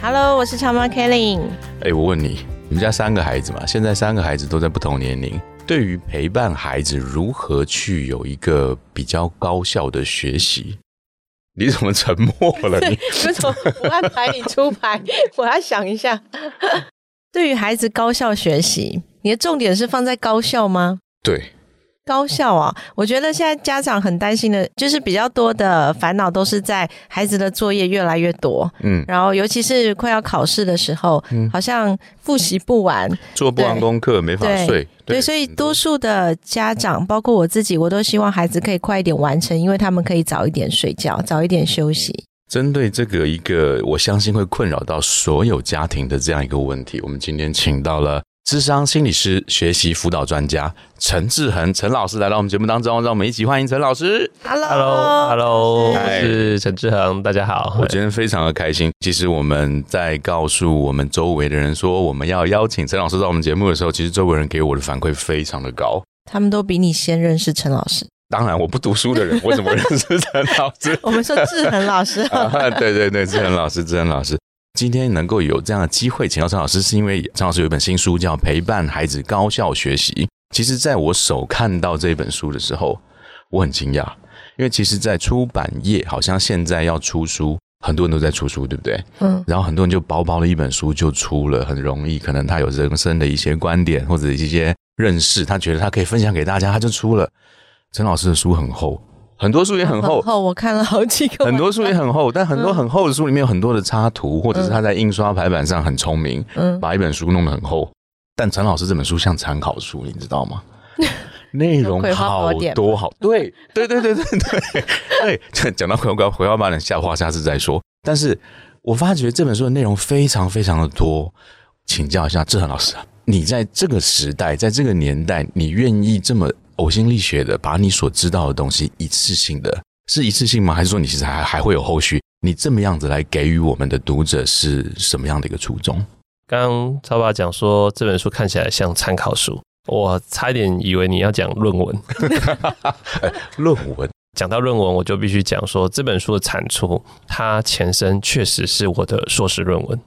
Hello，我是超妈 Kelly。哎，我问你，你们家三个孩子嘛？现在三个孩子都在不同年龄，对于陪伴孩子如何去有一个比较高效的学习，你怎么沉默了？你为什么不安排你出牌？我要想一下。对于孩子高效学习，你的重点是放在高效吗？对，高效啊！我觉得现在家长很担心的，就是比较多的烦恼都是在孩子的作业越来越多，嗯，然后尤其是快要考试的时候，好像复习不完，做不完功课没法睡，对，所以多数的家长，包括我自己，我都希望孩子可以快一点完成，因为他们可以早一点睡觉，早一点休息。针对这个一个，我相信会困扰到所有家庭的这样一个问题，我们今天请到了智商心理师、学习辅导专家陈志恒陈老师来到我们节目当中，让我们一起欢迎陈老师。Hello，Hello，我嗨是陈志恒，大家好。我今天非常的开心。其实我们在告诉我们周围的人说我们要邀请陈老师到我们节目的时候，其实周围人给我的反馈非常的高。他们都比你先认识陈老师。当然，我不读书的人，我怎么认识陈老师？我们说志恒老师，啊，对对对，志恒老师，志恒老师，今天能够有这样的机会请到陈老师，是因为陈老师有一本新书叫《陪伴孩子高效学习》。其实，在我手看到这本书的时候，我很惊讶，因为其实，在出版业，好像现在要出书，很多人都在出书，对不对？嗯，然后很多人就薄薄的一本书就出了，很容易，可能他有人生的一些观点或者一些认识，他觉得他可以分享给大家，他就出了。陈老师的书很厚，很多书也很厚，厚，我看了好几个，很多书也很厚，但很多很厚的书里面有很多的插图，或者是他在印刷排版上很聪明，嗯把一本书弄得很厚。但陈老师这本书像参考书，你知道吗？内容好多好，对对对对对对对。讲到葵花葵花宝典，下话下次再说。但是我发觉这本书的内容非常非常的多，请教一下志恒老师，你在这个时代，在这个年代，你愿意这么呕心沥血的把你所知道的东西一次性的，是一次性吗？还是说你其实还还会有后续？你这么样子来给予我们的读者是什么样的一个初衷？刚刚超爸讲说这本书看起来像参考书，我差一点以为你要讲论文。论文讲到论文，我就必须讲说这本书的产出，它前身确实是我的硕士论文。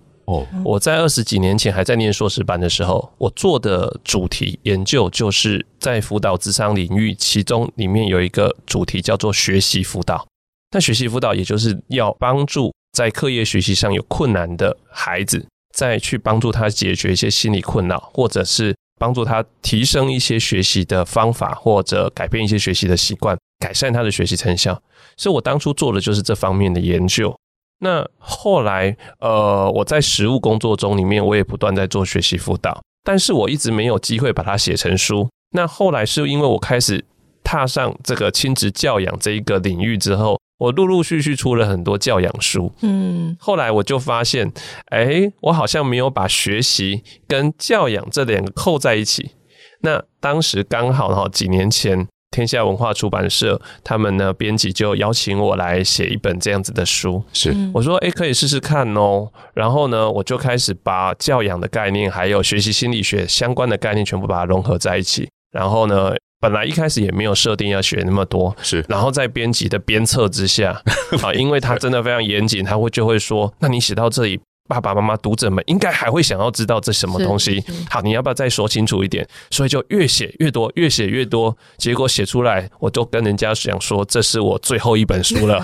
我在二十几年前还在念硕士班的时候，我做的主题研究就是在辅导智商领域，其中里面有一个主题叫做学习辅导。那学习辅导也就是要帮助在课业学习上有困难的孩子，再去帮助他解决一些心理困扰，或者是帮助他提升一些学习的方法，或者改变一些学习的习惯，改善他的学习成效。所以我当初做的就是这方面的研究。那后来，呃，我在实务工作中里面，我也不断在做学习辅导，但是我一直没有机会把它写成书。那后来是因为我开始踏上这个亲子教养这一个领域之后，我陆陆续续出了很多教养书。嗯，后来我就发现，哎，我好像没有把学习跟教养这两个扣在一起。那当时刚好哈，几年前天下文化出版社他们呢编辑就邀请我来写一本这样子的书。是我说，哎，可以试试看哦。然后呢，我就开始把教养的概念，还有学习心理学相关的概念，全部把它融合在一起。然后呢，本来一开始也没有设定要学那么多，是然后在编辑的鞭策之下，啊，因为他真的非常严谨，他会就会说，那你写到这里。爸爸妈妈、读者们应该还会想要知道这什么东西。好，你要不要再说清楚一点？所以就越写越多，越写越多。结果写出来，我就跟人家讲说，这是我最后一本书了，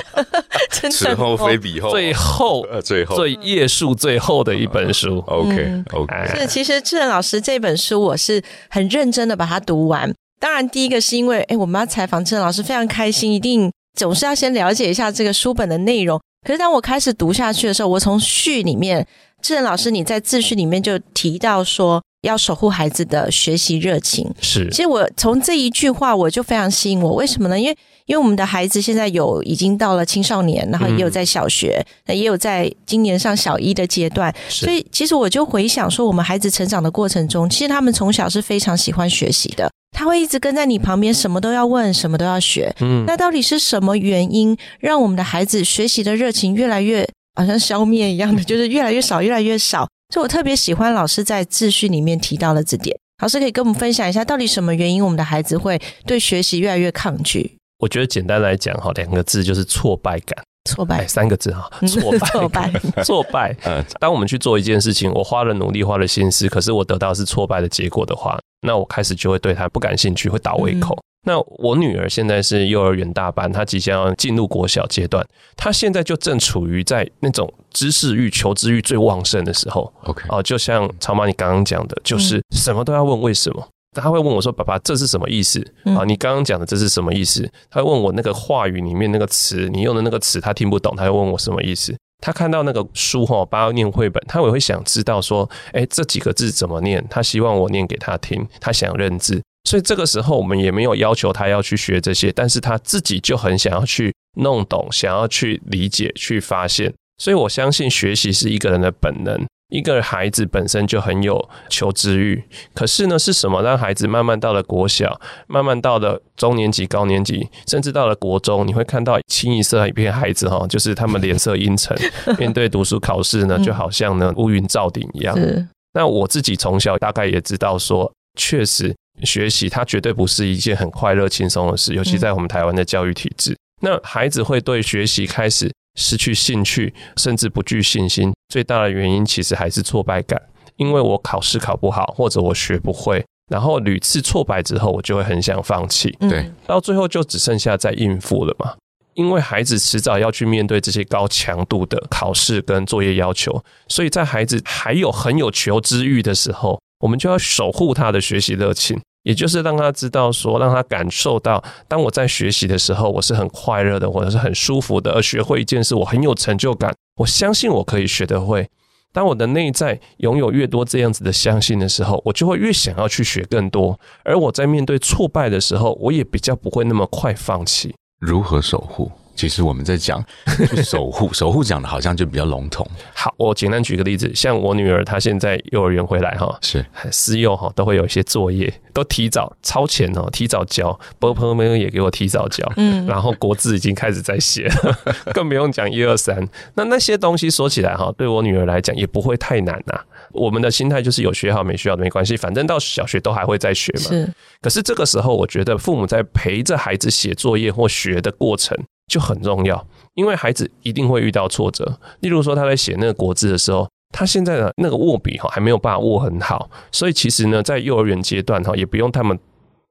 真此后非彼后，最后呃最后最页数最后的一本书。OK 嗯 OK，哎是，其实志仁老师这本书我是很认真的把它读完。当然，第一个是因为，哎，我们要采访志仁老师，非常开心，一定总是要先了解一下这个书本的内容。可是当我开始读下去的时候，我从序里面，志仁老师你在自序里面就提到说，要守护孩子的学习热情。是其实我从这一句话我就非常吸引我，为什么呢？因为因为我们的孩子现在有已经到了青少年，然后也有在小学，那、也有在今年上小一的阶段，是所以其实我就回想说，我们孩子成长的过程中，其实他们从小是非常喜欢学习的，他会一直跟在你旁边，什么都要问，什么都要学。嗯那到底是什么原因让我们的孩子学习的热情越来越好像消灭一样的，就是越来越少，越来越少？所以我特别喜欢老师在秩序里面提到了这点。老师可以跟我们分享一下，到底什么原因我们的孩子会对学习越来越抗拒、我觉得简单来讲哈，两个字就是挫败感，哎，挫败？三个字哈，嗯挫败，挫败，挫败。呃，当我们去做一件事情，我花了努力，花了心思，可是我得到的是挫败的结果的话，那我开始就会对他不感兴趣，会倒胃口。那我女儿现在是幼儿园大班，她即将要进入国小阶段，她现在就正处于在那种知识欲、求知欲最旺盛的时候 OK，哦、就像曹妈你刚刚讲的，就是什么都要问为什么。他会问我说：“爸爸，这是什么意思？嗯啊，你刚刚讲的这是什么意思？”他会问我那个话语里面那个词，你用的那个词他听不懂，他会问我什么意思。他看到那个书哈，爸爸念绘本，他也会想知道说，哎，这几个字怎么念？他希望我念给他听，他想认字。所以这个时候我们也没有要求他要去学这些，但是他自己就很想要去弄懂，想要去理解、去发现。所以我相信学习是一个人的本能。一个孩子本身就很有求知欲，可是呢，是什么让孩子慢慢到了国小，慢慢到了中年级、高年级，甚至到了国中，你会看到清一色一片孩子哈，就是他们脸色阴沉，面对读书考试呢，就好像呢乌云罩顶一样。是那我自己从小大概也知道说，确实学习它绝对不是一件很快乐轻松的事，尤其在我们台湾的教育体制。那孩子会对学习开始失去兴趣，甚至不具信心，最大的原因其实还是挫败感，因为我考试考不好，或者我学不会。然后屡次挫败之后，我就会很想放弃，嗯对到最后就只剩下在应付了嘛。因为孩子迟早要去面对这些高强度的考试跟作业要求，所以在孩子还有很有求知欲的时候，我们就要守护他的学习热情，也就是让他知道说，让他感受到，当我在学习的时候，我是很快乐的，或者是很舒服的，而学会一件事，我很有成就感，我相信我可以学得会。当我的内在拥有越多这样子的相信的时候，我就会越想要去学更多。而我在面对挫败的时候，我也比较不会那么快放弃。如何守护？其实我们在讲 去守护，守护讲的好像就比较笼统，好，我简单举个例子，像我女儿，她现在幼儿园回来哈，是。私幼哈都会有一些作业，都提早超前哦，提早交，波波们也给我提早交，嗯。然后国字已经开始在写了，更不用讲一二三。那那些东西说起来哈，对我女儿来讲也不会太难呐、我们的心态就是有学好没学好没关系，反正到小学都还会再学嘛。是。可是这个时候，我觉得父母在陪着孩子写作业或学的过程就很重要，因为孩子一定会遇到挫折。例如说，他在写那个国字的时候，他现在的那个握笔哈还没有办法握很好，所以其实呢，在幼儿园阶段哈，也不用他们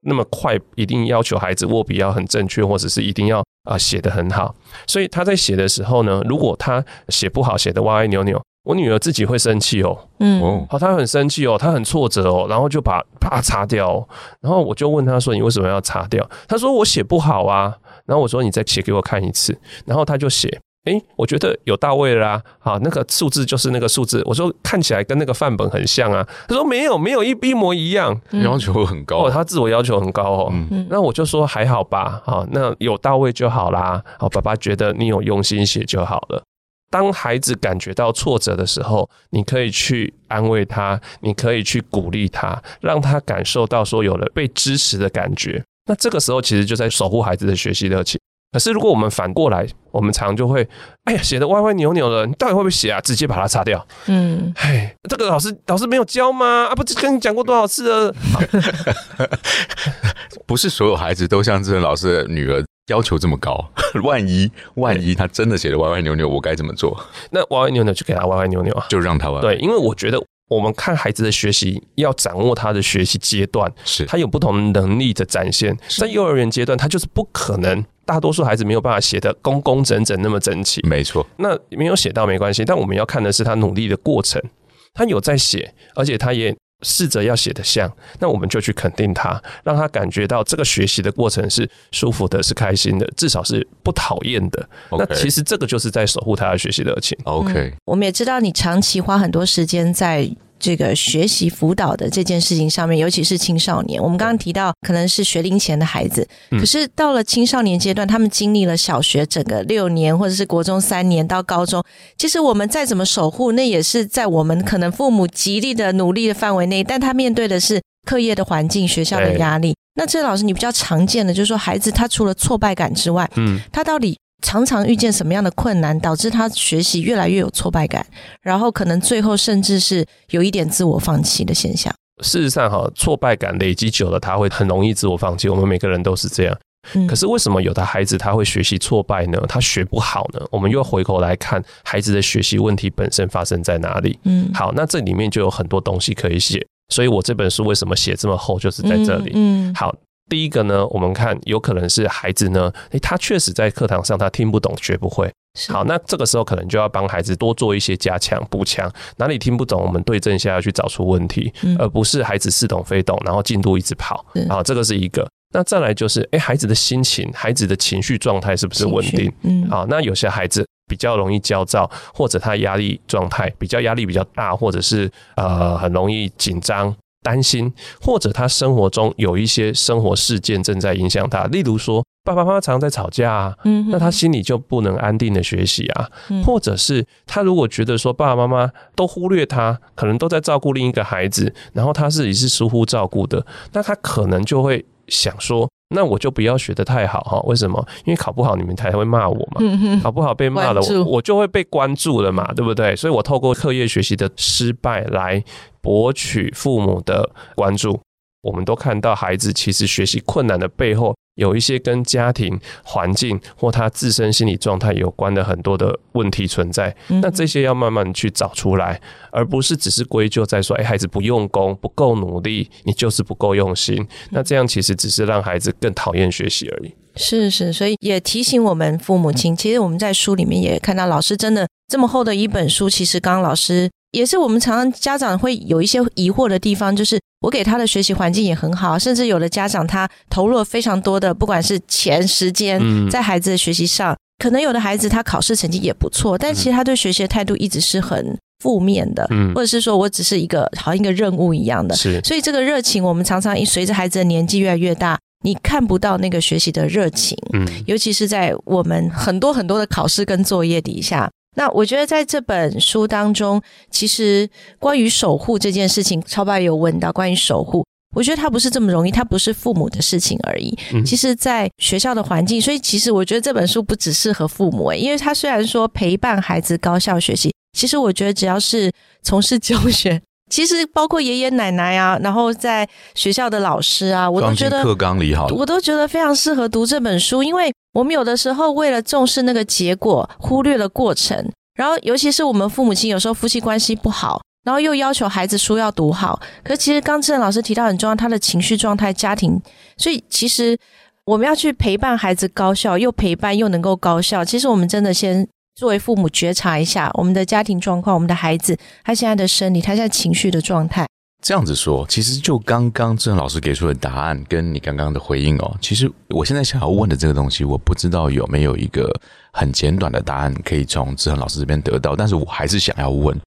那么快，一定要求孩子握笔要很正确，或者是一定要啊写得很好。所以他在写的时候呢，如果他写不好，写的歪歪扭扭，我女儿自己会生气哦。嗯哦，好，她很生气哦，她很挫折哦，然后就把把它擦掉、哦。然后我就问她说：“你为什么要擦掉？”她说：“我写不好啊。”然后我说：“你再写给我看一次。”然后她就写。诶，我觉得有到位了啦，啊，那个数字就是那个数字。我说看起来跟那个范本很像啊。她说没有，没有一一模一样。要求很高哦，，他自我要求很高哦。嗯嗯那我就说还好吧，好，那有到位就好啦。好，爸爸觉得你有用心写就好了。当孩子感觉到挫折的时候，你可以去安慰他，你可以去鼓励他，让他感受到说有了被支持的感觉。那这个时候其实就在守护孩子的学习热情。可是如果我们反过来，我们常就会，哎呀，写的歪歪扭扭的，你到底会不会写啊？直接把它擦掉。嗯哎，这个老师老师没有教吗？啊，不是跟你讲过多少次了？不是所有孩子都像志仁老师的女儿要求这么高。万一万一他真的写的歪歪扭扭，我该怎么做？那歪歪扭扭就给他歪歪扭扭啊。就让他歪。，对，因为我觉得我们看孩子的学习，要掌握他的学习阶段，是他有不同能力的展现。在幼儿园阶段，他就是不可能，大多数孩子没有办法写的工工整整那么整齐。没错，那没有写到没关系，但我们要看的是他努力的过程，他有在写，而且他也。试着要写的像，那我们就去肯定他，让他感觉到这个学习的过程是舒服的，是开心的，至少是不讨厌的。那其实这个就是在守护他的学习热情。OK，我们也知道你长期花很多时间在这个学习辅导的这件事情上面，尤其是青少年。我们刚刚提到可能是学龄前的孩子，可是到了青少年阶段，他们经历了小学整个六年，或者是国中三年到高中，其实我们再怎么守护，那也是在我们可能父母极力的努力的范围内，但他面对的是课业的环境、学校的压力。那这老师，你比较常见的就是说，孩子他除了挫败感之外，嗯，他到底？常常遇见什么样的困难，导致他学习越来越有挫败感，然后可能最后甚至是有一点自我放弃的现象。事实上，哈，挫败感累积久了，他会很容易自我放弃。我们每个人都是这样。可是为什么有的孩子他会学习挫败呢？他学不好呢？我们又回头来看孩子的学习问题本身发生在哪里？嗯，好，那这里面就有很多东西可以写。所以我这本书为什么写这么厚，就是在这里。嗯，好。第一个呢，我们看有可能是孩子呢，诶，他确实在课堂上他听不懂学不会。好，那这个时候可能就要帮孩子多做一些加强补强，哪里听不懂，我们对症下药去找出问题，而不是孩子似懂非懂，然后进度一直跑。好，这个是一个。那再来就是，诶，孩子的心情、孩子的情绪状态是不是稳定？嗯，好，那有些孩子比较容易焦躁，或者他压力状态比较压力比较大，或者是呃很容易紧张。担心，或者他生活中有一些生活事件正在影响他，例如说爸爸妈妈常在吵架啊，嗯，那他心里就不能安定的学习啊，或者是他如果觉得说爸爸妈妈都忽略他，可能都在照顾另一个孩子，然后他自己是疏忽照顾的，那他可能就会想说。那我就不要学的太好哈？为什么？因为考不好你们才会骂我嘛。考不好被骂了，我我就会被关注了嘛，对不对？所以我透过课业学习的失败来博取父母的关注。我们都看到孩子其实学习困难的背后。有一些跟家庭环境或他自身心理状态有关的很多的问题存在，那这些要慢慢去找出来，而不是只是归咎在说，哎，孩子不用功、不够努力，你就是不够用心。那这样其实只是让孩子更讨厌学习而已。是是，所以也提醒我们父母亲，其实我们在书里面也看到，老师真的这么厚的一本书，其实刚刚老师也是我们常常家长会有一些疑惑的地方，就是。我给他的学习环境也很好，甚至有的家长他投入了非常多的，不管是钱、时间，在孩子的学习上。可能有的孩子他考试成绩也不错，但其实他对学习的态度一直是很负面的，或者是说我只是一个好像一个任务一样的。是，所以这个热情，我们常常随着孩子的年纪越来越大，你看不到那个学习的热情。嗯，尤其是在我们很多很多的考试跟作业底下。那我觉得在这本书当中，其实关于守护这件事情，超爸有问到关于守护，我觉得它不是这么容易，它不是父母的事情而已。其实，在学校的环境，所以其实我觉得这本书不只适合父母，因为它虽然说陪伴孩子高效学习，其实我觉得只要是从事教学。其实包括爷爷奶奶啊，然后在学校的老师啊，我都觉得课纲里好，我都觉得非常适合读这本书，因为我们有的时候为了重视那个结果，忽略了过程。然后，尤其是我们父母亲有时候夫妻关系不好，然后又要求孩子书要读好，可其实刚志仁老师提到很重要，他的情绪状态、家庭，所以其实我们要去陪伴孩子高效，又陪伴又能够高效。其实我们真的先。作为父母，觉察一下我们的家庭状况，我们的孩子他现在的生理，他现在情绪的状态。这样子说，其实就刚刚郑老师给出的答案，跟你刚刚的回应哦，其实我现在想要问的这个东西，我不知道有没有一个很简短的答案可以从志恒老师这边得到，但是我还是想要问，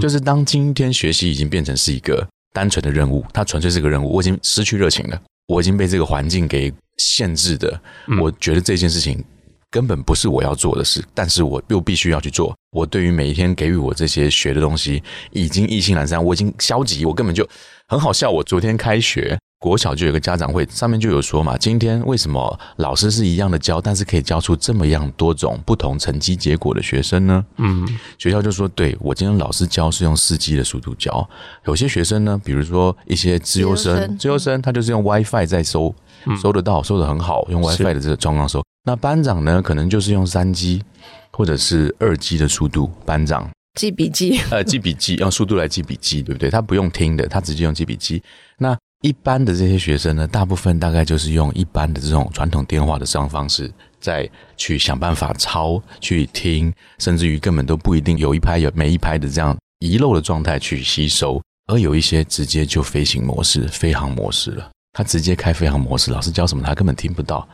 就是当今天学习已经变成是一个单纯的任务，它纯粹是个任务，我已经失去热情了，我已经被这个环境给限制的，我觉得这件事情。根本不是我要做的事，但是我又必须要去做。我对于每一天给予我这些学的东西，已经意兴阑珊，我已经消极，我根本就很好笑。我昨天开学，国小就有个家长会，上面就有说嘛，今天为什么老师是一样的教，但是可以教出这么样多种不同成绩结果的学生呢？嗯，学校就说，对我今天老师教是用四 G 的速度教，有些学生呢，比如说一些自优生，自优生他就是用 WiFi 在收，收得到，收得很好，用 WiFi 的这个状况收。那班长呢？可能就是用三 G 或者是二 G 的速度，班长记笔记，呃，记笔记 用速度来记笔记，对不对？他不用听的，他直接用记笔记。那一般的这些学生呢，大部分大概就是用一般的这种传统电话的这种方式，在去想办法抄、去听，甚至于根本都不一定有一拍有每一拍的这样遗漏的状态去吸收，而有一些直接就飞行模式、飞行模式了，他直接开飞行模式，老师教什么他根本听不到。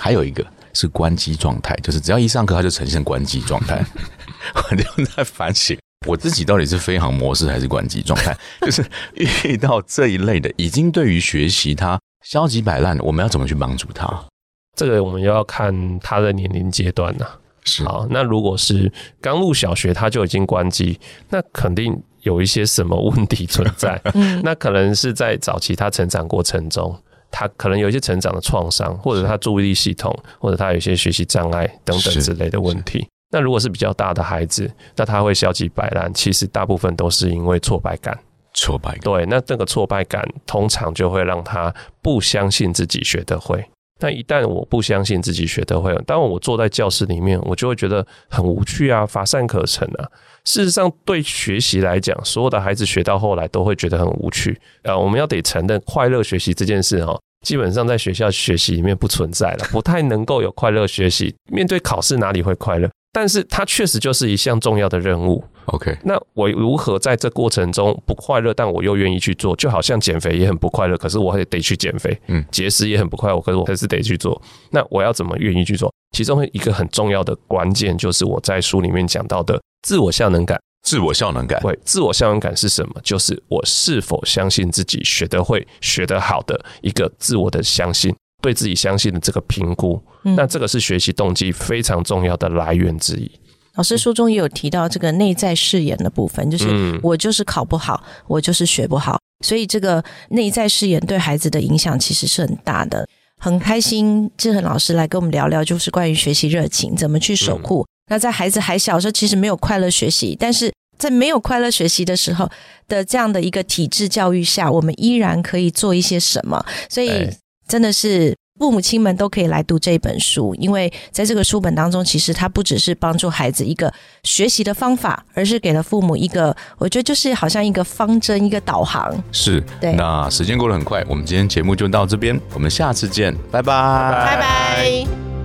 还有一个。是关机状态，就是只要一上课，他就呈现关机状态。我就在反省，我自己到底是飞行模式还是关机状态？就是遇到这一类的，已经对于学习他消极摆烂，我们要怎么去帮助他？这个我们要看他的年龄阶段呐。是好，那如果是刚入小学他就已经关机，那肯定有一些什么问题存在。嗯，那可能是在早期他成长过程中，他可能有一些成长的创伤，或者他注意力系统，或者他有一些学习障碍等等之类的问题。那如果是比较大的孩子，那他会消极摆烂，其实大部分都是因为挫败感。挫败感，对，那这个挫败感通常就会让他不相信自己学得会。但一旦我不相信自己学得会，当我坐在教室里面，我就会觉得很无趣啊，乏善可陈啊。事实上，对学习来讲，所有的孩子学到后来都会觉得很无趣。呃，我们要得承认，快乐学习这件事哈，基本上在学校学习里面不存在了，不太能够有快乐学习。面对考试哪里会快乐？但是它确实就是一项重要的任务。OK，那我如何在这过程中不快乐，但我又愿意去做？就好像减肥也很不快乐，可是我还得去减肥。嗯节食也很不快乐，可是我还是得去做。那我要怎么愿意去做？其中一个很重要的关键就是我在书里面讲到的自我效能感。自我效能感，对，自我效能感是什么？就是我是否相信自己学得会、学得好的一个自我的相信，对自己相信的这个评估。嗯那这个是学习动机非常重要的来源之一。老师书中也有提到这个内在誓言的部分，就是嗯我就是考不好，我就是学不好，所以这个内在誓言对孩子的影响其实是很大的。很开心志恒老师来跟我们聊聊，就是关于学习热情怎么去守护。那在孩子还小的时候，其实没有快乐学习，但是在没有快乐学习的时候的这样的一个体制教育下，我们依然可以做一些什么。所以对真的是父母亲们都可以来读这本书，因为在这个书本当中，其实它不只是帮助孩子一个学习的方法，而是给了父母一个，我觉得就是好像一个方针、一个导航。是。对那时间过得很快，我们今天节目就到这边，我们下次见，拜拜，拜拜